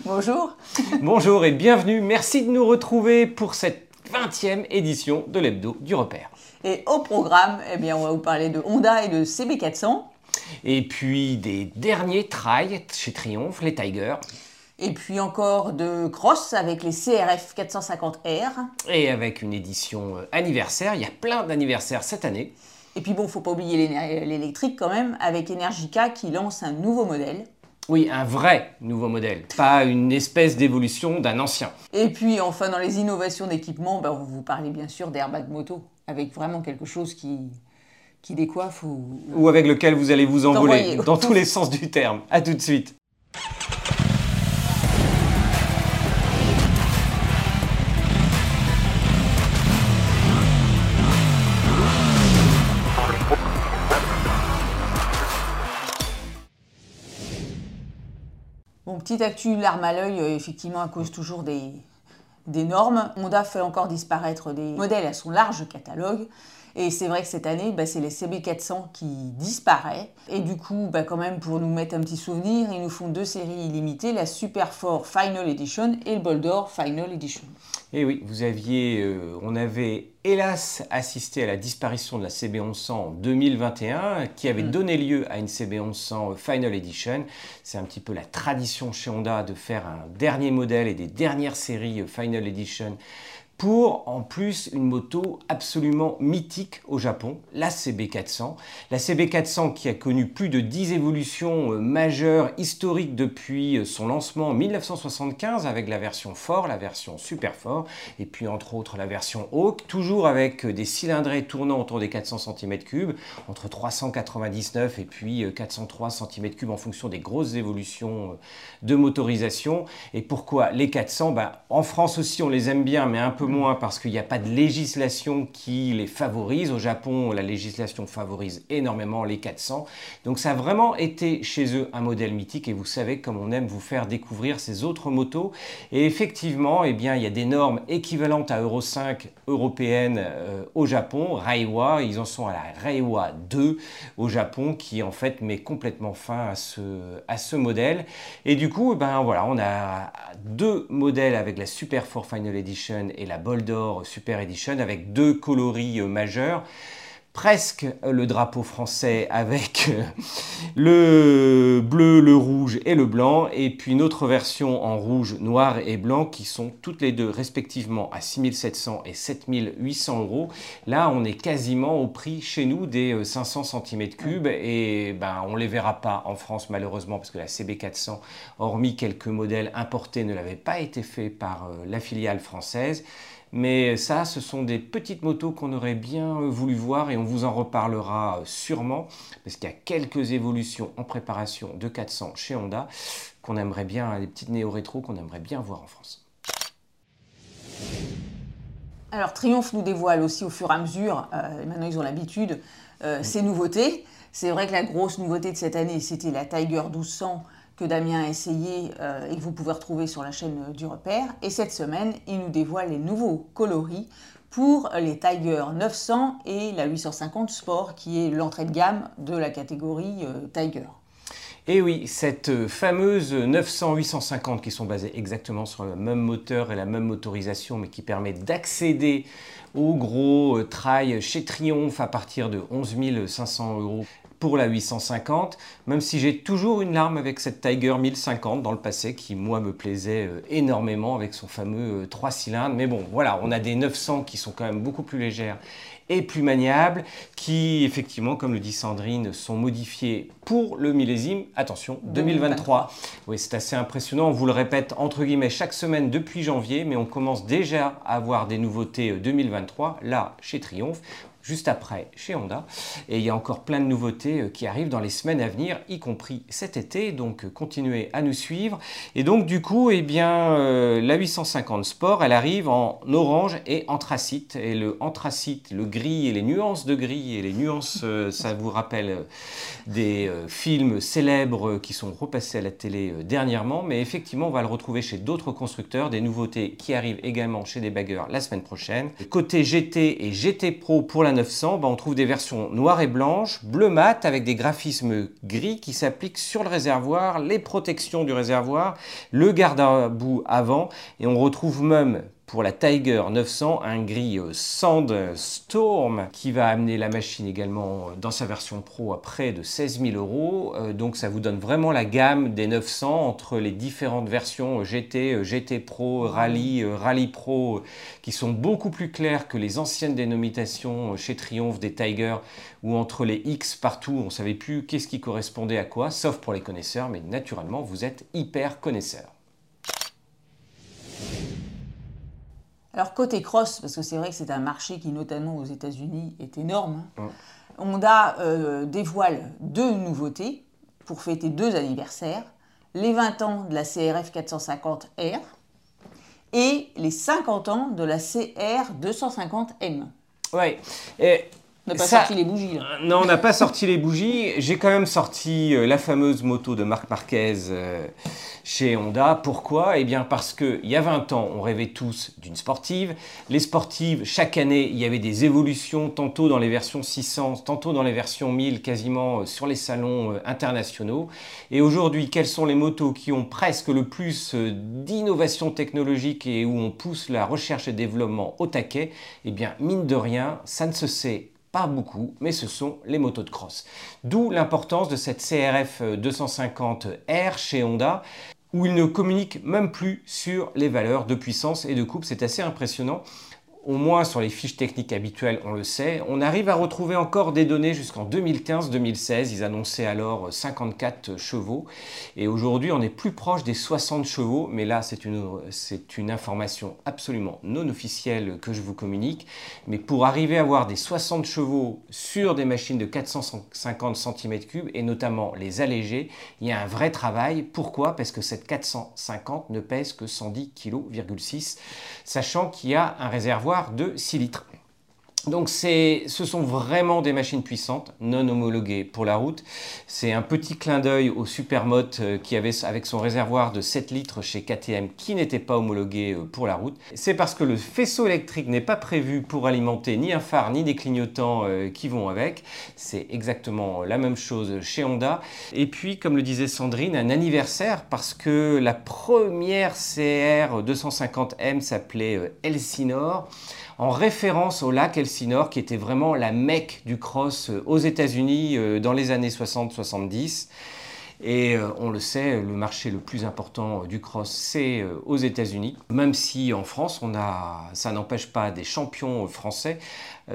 Bonjour. Bonjour et bienvenue. Merci de nous retrouver pour cette 20e édition de l'Hebdo du Repère. Et au programme, eh bien, on va vous parler de Honda et de CB400. Et puis des derniers trails chez Triumph, les Tigers. Et puis encore de cross avec les CRF 450R. Et avec une édition euh, anniversaire, il y a plein d'anniversaires cette année. Et puis bon, faut pas oublier l'électrique quand même, avec Energica qui lance un nouveau modèle. Oui, un vrai nouveau modèle, pas une espèce d'évolution d'un ancien. Et puis enfin, dans les innovations d'équipement, ben, on vous parlait bien sûr d'airbag moto, avec vraiment quelque chose qui, qui décoiffe ou... Ou avec lequel vous allez vous envoler, dans tous les sens du terme. A tout de suite. Petite actu, l'arme à l'œil, euh, effectivement, à cause toujours des, des normes. Honda fait encore disparaître des modèles à son large catalogue. Et c'est vrai que cette année, bah, c'est les CB400 qui disparaissent. Et du coup, bah, quand même, pour nous mettre un petit souvenir, ils nous font deux séries illimitées, la Super 4 Final Edition et le Boldor Final Edition. Et oui, vous aviez, euh, on avait hélas assisté à la disparition de la CB1100 en 2021, qui avait mm. donné lieu à une CB1100 Final Edition. C'est un petit peu la tradition chez Honda de faire un dernier modèle et des dernières séries Final Edition pour en plus une moto absolument mythique au Japon, la CB400. La CB400 qui a connu plus de 10 évolutions euh, majeures historiques depuis euh, son lancement en 1975 avec la version Fort, la version Super Fort et puis entre autres la version Hawk, toujours avec euh, des cylindrés tournant autour des 400 cm3, entre 399 et puis 403 cm3 en fonction des grosses évolutions de motorisation. Et pourquoi les 400 bah, En France aussi on les aime bien mais un peu parce qu'il n'y a pas de législation qui les favorise. Au Japon, la législation favorise énormément les 400. Donc ça a vraiment été chez eux un modèle mythique et vous savez comme on aime vous faire découvrir ces autres motos. Et effectivement, eh bien, il y a des normes équivalentes à Euro 5 européennes euh, au Japon, Reiwa, ils en sont à la Reiwa 2 au Japon qui en fait met complètement fin à ce, à ce modèle. Et du coup, eh ben voilà, on a deux modèles avec la Super 4 Final Edition et la Boldor Super Edition avec deux coloris euh, majeurs presque le drapeau français avec euh, le bleu, le rouge et le blanc, et puis une autre version en rouge, noir et blanc qui sont toutes les deux respectivement à 6700 et 7800 euros. Là, on est quasiment au prix chez nous des 500 euh, cm3 et ben, on ne les verra pas en France malheureusement parce que la CB400, hormis quelques modèles importés, ne l'avait pas été fait par euh, la filiale française. Mais ça, ce sont des petites motos qu'on aurait bien euh, voulu voir et on vous en reparlera euh, sûrement parce qu'il y a quelques évolutions en préparation de 400 chez Honda qu'on aimerait bien, des petites néo-rétro qu'on aimerait bien voir en France. Alors Triumph nous dévoile aussi au fur et à mesure, euh, maintenant ils ont l'habitude, ces nouveautés. C'est vrai que la grosse nouveauté de cette année, c'était la Tiger 1200 Damien a essayé euh, et que vous pouvez retrouver sur la chaîne du repère. Et cette semaine, il nous dévoile les nouveaux coloris pour les Tiger 900 et la 850 Sport, qui est l'entrée de gamme de la catégorie euh, Tiger. Et oui, cette fameuse 900-850 qui sont basées exactement sur le même moteur et la même motorisation, mais qui permet d'accéder au gros euh, trail chez Triumph à partir de 11 500 euros la 850, même si j'ai toujours une larme avec cette Tiger 1050 dans le passé qui moi me plaisait euh, énormément avec son fameux 3 euh, cylindres. Mais bon, voilà, on a des 900 qui sont quand même beaucoup plus légères et plus maniables, qui effectivement, comme le dit Sandrine, sont modifiés pour le millésime, attention, 2023. Oui, c'est assez impressionnant, on vous le répète entre guillemets chaque semaine depuis janvier, mais on commence déjà à avoir des nouveautés 2023, euh, là, chez Triumph juste après chez Honda. Et il y a encore plein de nouveautés euh, qui arrivent dans les semaines à venir, y compris cet été. Donc euh, continuez à nous suivre. Et donc du coup, eh bien, euh, la 850 Sport, elle arrive en orange et anthracite. Et le anthracite, le gris et les nuances de gris et les nuances, ça vous rappelle des films célèbres qui sont repassés à la télé dernièrement. Mais effectivement, on va le retrouver chez d'autres constructeurs, des nouveautés qui arrivent également chez des baggers la semaine prochaine. Côté GT et GT Pro pour la la 900, ben, on trouve des versions noires et blanches, bleu mat avec des graphismes gris qui s'appliquent sur le réservoir, les protections du réservoir, le garde-à-bout avant et on retrouve même pour la Tiger 900, un gris euh, Sandstorm qui va amener la machine également euh, dans sa version Pro à près de 16 000 euros. Euh, donc ça vous donne vraiment la gamme des 900 entre les différentes versions GT, GT Pro, Rally, Rally Pro qui sont beaucoup plus claires que les anciennes dénominations chez Triumph des Tiger ou entre les X partout, on ne savait plus qu'est-ce qui correspondait à quoi, sauf pour les connaisseurs, mais naturellement vous êtes hyper connaisseurs. Alors côté cross, parce que c'est vrai que c'est un marché qui notamment aux États-Unis est énorme, hein, Honda euh, dévoile deux nouveautés pour fêter deux anniversaires, les 20 ans de la CRF 450R et les 50 ans de la CR 250M. Ouais. On n'a pas sorti les bougies. Là. Non, on n'a pas sorti les bougies. J'ai quand même sorti euh, la fameuse moto de Marc Marquez euh, chez Honda. Pourquoi? Eh bien parce qu'il y a 20 ans, on rêvait tous d'une sportive. Les sportives, chaque année, il y avait des évolutions, tantôt dans les versions 600, tantôt dans les versions 1000, quasiment euh, sur les salons internationaux. Et aujourd'hui, quelles sont les motos qui ont presque le plus d'innovation technologique et où on pousse la recherche et développement au taquet? Eh bien, mine de rien, ça ne se sait pas beaucoup, mais ce sont les motos de cross. D'où l'importance de cette CRF 250R chez Honda, où ils ne communiquent même plus sur les valeurs de puissance et de coupe. C'est assez impressionnant au moins sur les fiches techniques habituelles, on le sait. On arrive à retrouver encore des données jusqu'en 2015-2016. Ils annonçaient alors 54 chevaux. Et aujourd'hui, on est plus proche des 60 chevaux. Mais là, c'est une, information absolument non officielle que je vous communique. Mais pour arriver à avoir des 60 chevaux sur des machines de 450 cm3, et notamment les allégés, il y a un vrai travail. Pourquoi? Parce que cette 450 ne pèse que 110 kg, sachant qu'il y a un réservoir de 6 litres. Donc ce sont vraiment des machines puissantes, non homologuées pour la route. C'est un petit clin d'œil au Supermote euh, qui avait avec son réservoir de 7 litres chez KTM qui n'était pas homologué euh, pour la route. C'est parce que le faisceau électrique n'est pas prévu pour alimenter ni un phare ni des clignotants euh, qui vont avec. C'est exactement la même chose chez Honda. Et puis, comme le disait Sandrine, un anniversaire parce que la première CR 250M s'appelait Elsinore en référence au lac Elsinore qui était vraiment la mecque du cross euh, aux États-Unis euh, dans les années 60-70. Et euh, on le sait, le marché le plus important du cross, c'est aux États-Unis. Même si en France, on a, ça n'empêche pas des champions français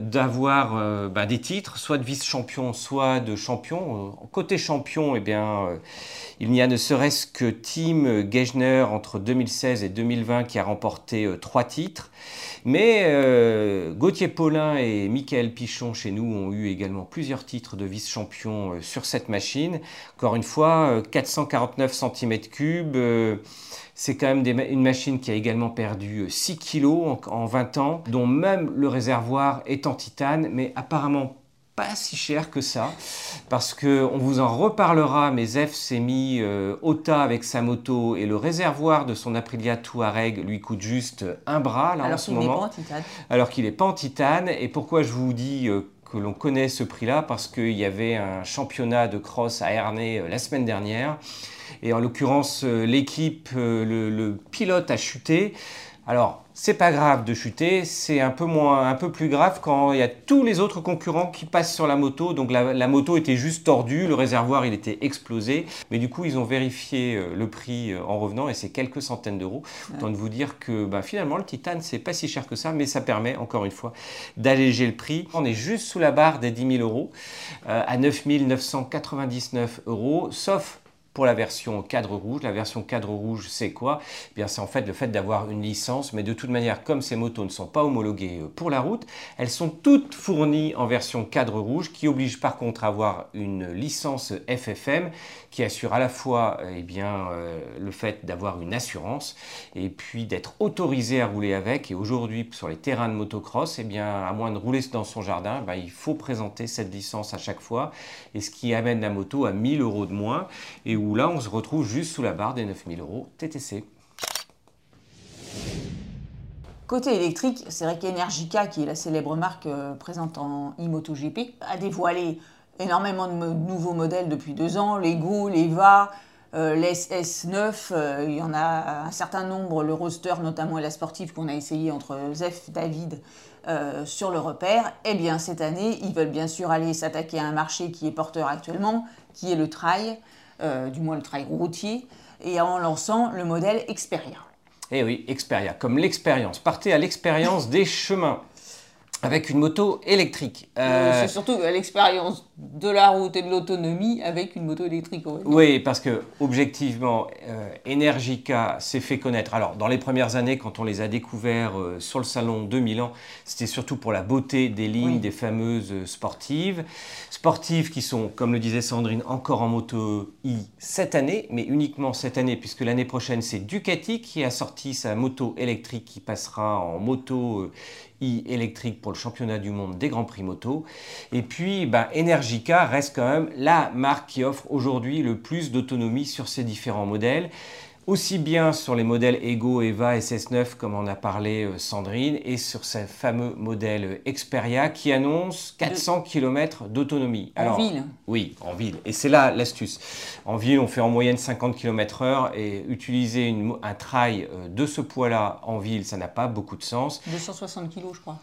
d'avoir bah, des titres, soit de vice-champion, soit de champion. Côté champion, eh bien, il n'y a ne serait-ce que Tim Geichner entre 2016 et 2020 qui a remporté trois titres. Mais euh, Gauthier Paulin et Michael Pichon chez nous ont eu également plusieurs titres de vice-champion euh, sur cette machine. Encore une fois, 449 cm3. C'est quand même une machine qui a également perdu 6 kg en, en 20 ans, dont même le réservoir est en titane, mais apparemment pas si cher que ça, parce que on vous en reparlera, mais Zef s'est mis euh, OTA avec sa moto et le réservoir de son Aprilia Touareg lui coûte juste un bras là, Alors en ce moment. Pas en titane. Alors qu'il n'est pas en titane. Et pourquoi je vous dis euh, que l'on connaît ce prix-là Parce qu'il y avait un championnat de cross à Ernée euh, la semaine dernière. Et en l'occurrence, l'équipe, le, le pilote a chuté. Alors, c'est pas grave de chuter, c'est un peu moins, un peu plus grave quand il y a tous les autres concurrents qui passent sur la moto. Donc la, moto était juste tordue, le réservoir il était explosé, mais du coup ils ont vérifié euh, le prix euh, en revenant et c'est quelques centaines d'euros. Autant de vous dire que bah, finalement le titane c'est pas si cher que ça, mais ça permet encore une fois d'alléger le prix. On est juste sous la barre des 10 000 euros euh, à 9 999 euros, sauf pour la version cadre rouge. La version cadre rouge, c'est quoi? Eh bien, c'est en fait le fait d'avoir une licence, mais de toute manière, comme ces motos ne sont pas homologuées euh, pour la route, elles sont toutes fournies en version cadre rouge, qui oblige par contre à avoir une licence FFM, qui assure à la fois euh, eh bien, euh, le fait d'avoir une assurance, et puis d'être autorisé à rouler avec. Et aujourd'hui, sur les terrains de motocross, eh bien, à moins de rouler dans son jardin, ben, il faut présenter cette licence à chaque fois, et ce qui amène la moto à 1000 euros de moins, là on se retrouve juste sous la barre des 9000 euros TTC. Côté électrique, c'est vrai qu'Energica, qui est la célèbre marque présente en e-MotoGP, a dévoilé énormément de nouveaux modèles depuis deux ans, les Go, les Va, euh, les S9, euh, il y en a un certain nombre, le roster notamment et la sportive qu'on a essayé entre Zef, David euh, sur le repère. Eh bien cette année, ils veulent bien sûr aller s'attaquer à un marché qui est porteur actuellement, qui est le trail, du moins le trail routier, et en lançant le modèle Xperia. Eh oui, Xperia, comme l'expérience. Partez à l'expérience des chemins avec une moto électrique. C'est surtout l'expérience de la route et de l'autonomie avec une moto électrique. Oui, parce que objectivement, euh, Energica s'est fait connaître. Alors, dans les premières années, quand on les a découverts euh, sur le salon de Milan, c'était surtout pour la beauté des lignes des fameuses euh, sportives. Sportives qui sont, comme le disait Sandrine, encore en moto I cette année, mais uniquement cette année, puisque l'année prochaine, c'est Ducati qui a sorti sa moto électrique qui passera en moto électrique pour le championnat du monde des Grands Prix moto. Et puis, bah, Energica reste quand même la marque qui offre aujourd'hui le plus d'autonomie sur ces différents modèles aussi bien sur les modèles Ego, Eva, SS9 comme en a parlé euh, Sandrine, et sur ce fameux modèle Xperia qui annonce 400 km d'autonomie. En ville Oui, en ville. Et c'est là l'astuce. En ville, on fait en moyenne 50 km heure et utiliser un trail euh, de ce poids-là en ville, ça n'a pas beaucoup de sens. 260 kg, je crois.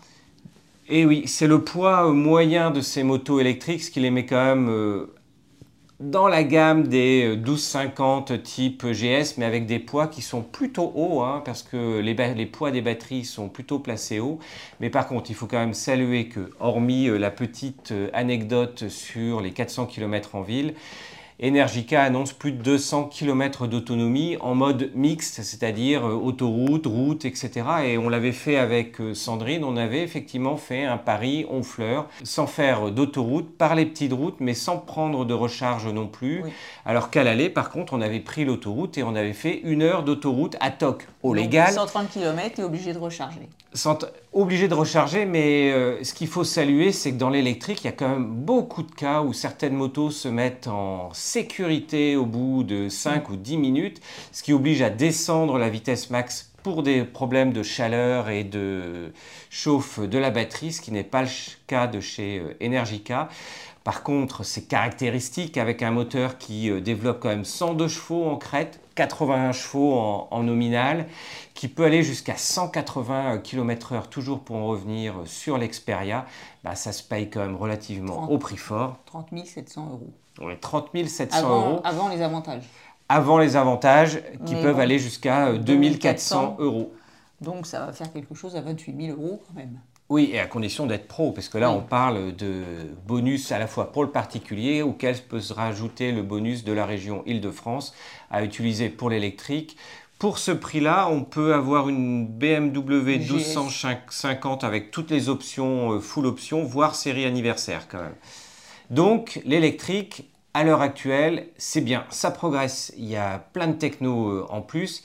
Et oui, c'est le poids euh, moyen de ces motos électriques, ce qui les met quand même dans la gamme des 1250 euh, type GS, mais avec des poids qui sont plutôt hauts, hein, parce que les, poids des batteries sont plutôt placés hauts. Mais par contre, il faut quand même saluer que, hormis euh, la petite euh, anecdote sur les 400 km en ville, Energica annonce plus de 200 km d'autonomie en mode mixte, c'est-à-dire euh, autoroute, route, etc. Et on l'avait fait avec euh, Sandrine, on avait effectivement fait un pari Honfleur, sans faire d'autoroute, par les petites routes, mais sans prendre de recharge non plus. Alors qu'à l'aller, par contre, on avait pris l'autoroute et on avait fait une heure d'autoroute à toc, au légal. 130 km et obligé de recharger obligé de recharger, mais euh, ce qu'il faut saluer, c'est que dans l'électrique, il y a quand même beaucoup de cas où certaines motos se mettent en sécurité au bout de 5 ou 10 minutes, ce qui oblige à descendre la vitesse max pour des problèmes de chaleur et de chauffe de la batterie, ce qui n'est pas le cas de chez euh, Energica. Par contre, c'est caractéristique avec un moteur qui euh, développe quand même 102 chevaux en crête, 81 chevaux en, nominal, qui peut aller jusqu'à 180 km/h, toujours pour en revenir sur l'Experia, bah, ça se paye quand même relativement au prix fort. 30 700 euros. Oui, 30 700 euros. Avant les avantages. Avant les avantages qui peuvent aller jusqu'à 2400 euh, euros. Donc ça va faire quelque chose à 28 000 euros quand même. Oui, et à condition d'être pro, parce que là, on parle de bonus à la fois pour le particulier, auquel peut se rajouter le bonus de la région Île-de-France à utiliser pour l'électrique. Pour ce prix-là, on peut avoir une BMW 1250 avec toutes les options, euh, full option, voire série anniversaire quand même. Donc, l'électrique, à l'heure actuelle, c'est bien, ça progresse. Il y a plein de techno euh, en plus.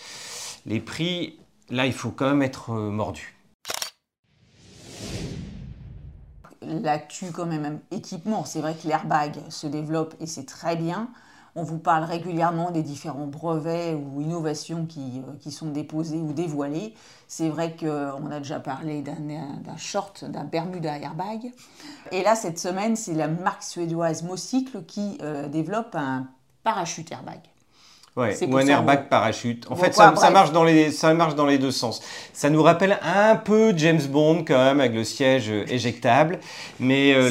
Les prix, là, il faut quand même être euh, mordu. l'actu quand même équipement. C'est vrai que l'airbag se développe et c'est très bien. On vous parle régulièrement des différents brevets ou innovations qui, euh, qui sont déposés ou dévoilés. C'est vrai qu'on a déjà parlé d'un short, d'un Bermuda airbag. Et là, cette semaine, c'est la marque suédoise Mocycle qui euh, développe un parachute airbag. Ouais, ou un airbag parachute. En fait, ça, marche dans les, ça marche dans les deux sens. Ça nous rappelle un peu James Bond quand même avec le siège éjectable. Mais euh,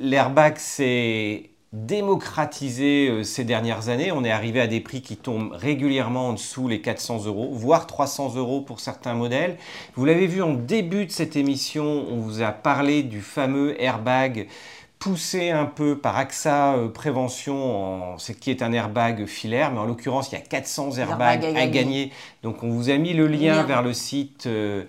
l'airbag, c'est démocratisé euh, ces dernières années. On est arrivé à des prix qui tombent régulièrement en dessous les 400 euros, voire 300 euros pour certains modèles. Vous l'avez vu en début de cette émission, on vous a parlé du fameux airbag poussé un peu par AXA euh, Prévention, c'est qui est un airbag filaire, mais en l'occurrence, il y a 400 airbags à, gagner. Donc, on vous a mis le lien, vers le site. Euh, euh,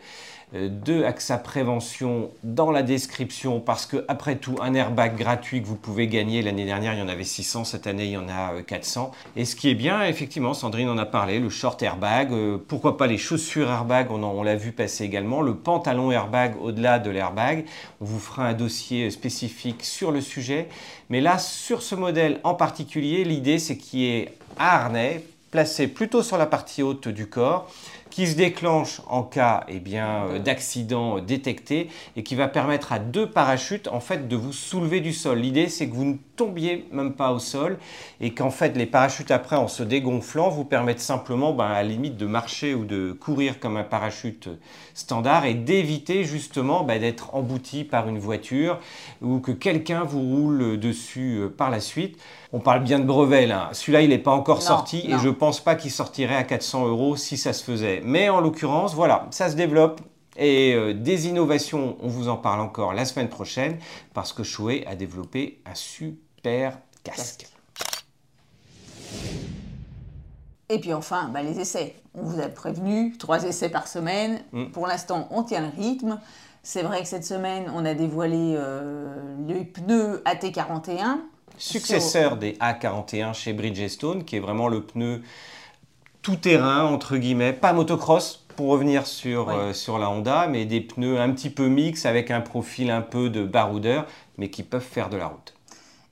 de AXA Prévention dans la description parce que après tout un airbag gratuit que vous pouvez gagner l'année dernière il y en avait 600 cette année il y en a 400 euh, et ce qui est bien effectivement Sandrine en a parlé le short airbag euh, pourquoi pas les chaussures airbag on, on l'a vu passer également le pantalon airbag au-delà de l'airbag. On vous fera un dossier spécifique sur le sujet. Mais là sur ce modèle en particulier l'idée c'est qu'il y ait un harnais placé plutôt sur la partie haute du corps qui se déclenche en cas eh bien, euh, d'accident détecté et qui va permettre à deux parachutes en fait de vous soulever du sol. L'idée c'est que vous ne tombiez même pas au sol et qu'en fait les parachutes après en se dégonflant vous permettent simplement ben, à la limite de marcher ou de courir comme un parachute standard et d'éviter justement ben, d'être embouti par une voiture ou que quelqu'un vous roule dessus euh, par la suite. On parle bien de brevet là. Celui-là, il n'est pas encore sorti et je ne pense pas qu'il sortirait à 400 euros si ça se faisait. Mais en l'occurrence, voilà, ça se développe. Et euh, des innovations, on vous en parle encore la semaine prochaine parce que Shoei a développé un super casque. Et puis enfin, bah, les essais. On vous a prévenu, trois essais par semaine. Mm. Pour l'instant, on tient le rythme. C'est vrai que cette semaine, on a dévoilé euh, le pneu AT41 successeur des A41 chez Bridgestone, qui est vraiment le pneu tout-terrain, entre guillemets, pas motocross, pour revenir sur, euh, sur la Honda, mais des pneus un petit peu mix avec un profil un peu de baroudeur, mais qui peuvent faire de la route.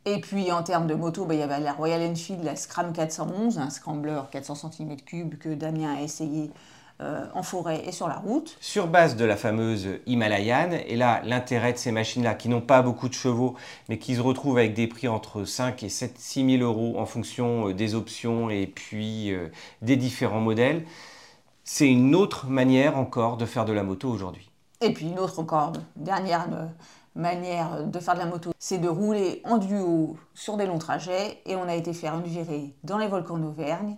Et puis en termes de moto, bah, il y avait la Royal Enfield, la Scram 411, un scrambler 400 cm3 que Damien a essayé euh, en forêt et sur la route. Sur base de la fameuse Himalayan, et là l'intérêt de ces machines-là qui n'ont pas beaucoup de chevaux, mais qui se retrouvent avec des prix entre 5 et 7, 6 000 euros en fonction euh, des options et puis euh, des différents modèles, c'est une autre manière encore de faire de la moto aujourd'hui. Et puis une autre encore, dernière manière de faire de la moto, c'est de rouler en duo sur des longs trajets. Et on a été faire une virée dans les volcans d'Auvergne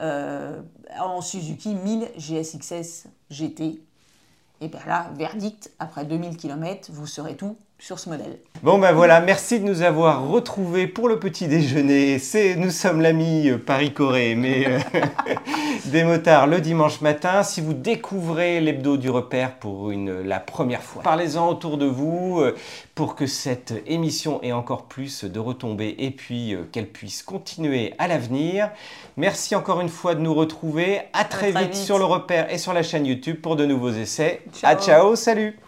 euh, en Suzuki 1000 GSXS GT. Et bien là, verdict, après 2000 km, vous serez tout sur ce modèle. Bon ben voilà, merci de nous avoir retrouvés pour le petit déjeuner. C'est, nous sommes l'ami euh, Paris-Corée, mais euh, des motards le dimanche matin. Si vous découvrez l'hebdo du repère pour une, la première fois, parlez-en autour de vous euh, pour que cette émission ait encore plus de retombées et puis qu'elle puisse continuer à l'avenir. Merci encore une fois de nous retrouver. À très, vite, sur le repère et sur la chaîne YouTube pour de nouveaux essais. Ciao, ciao salut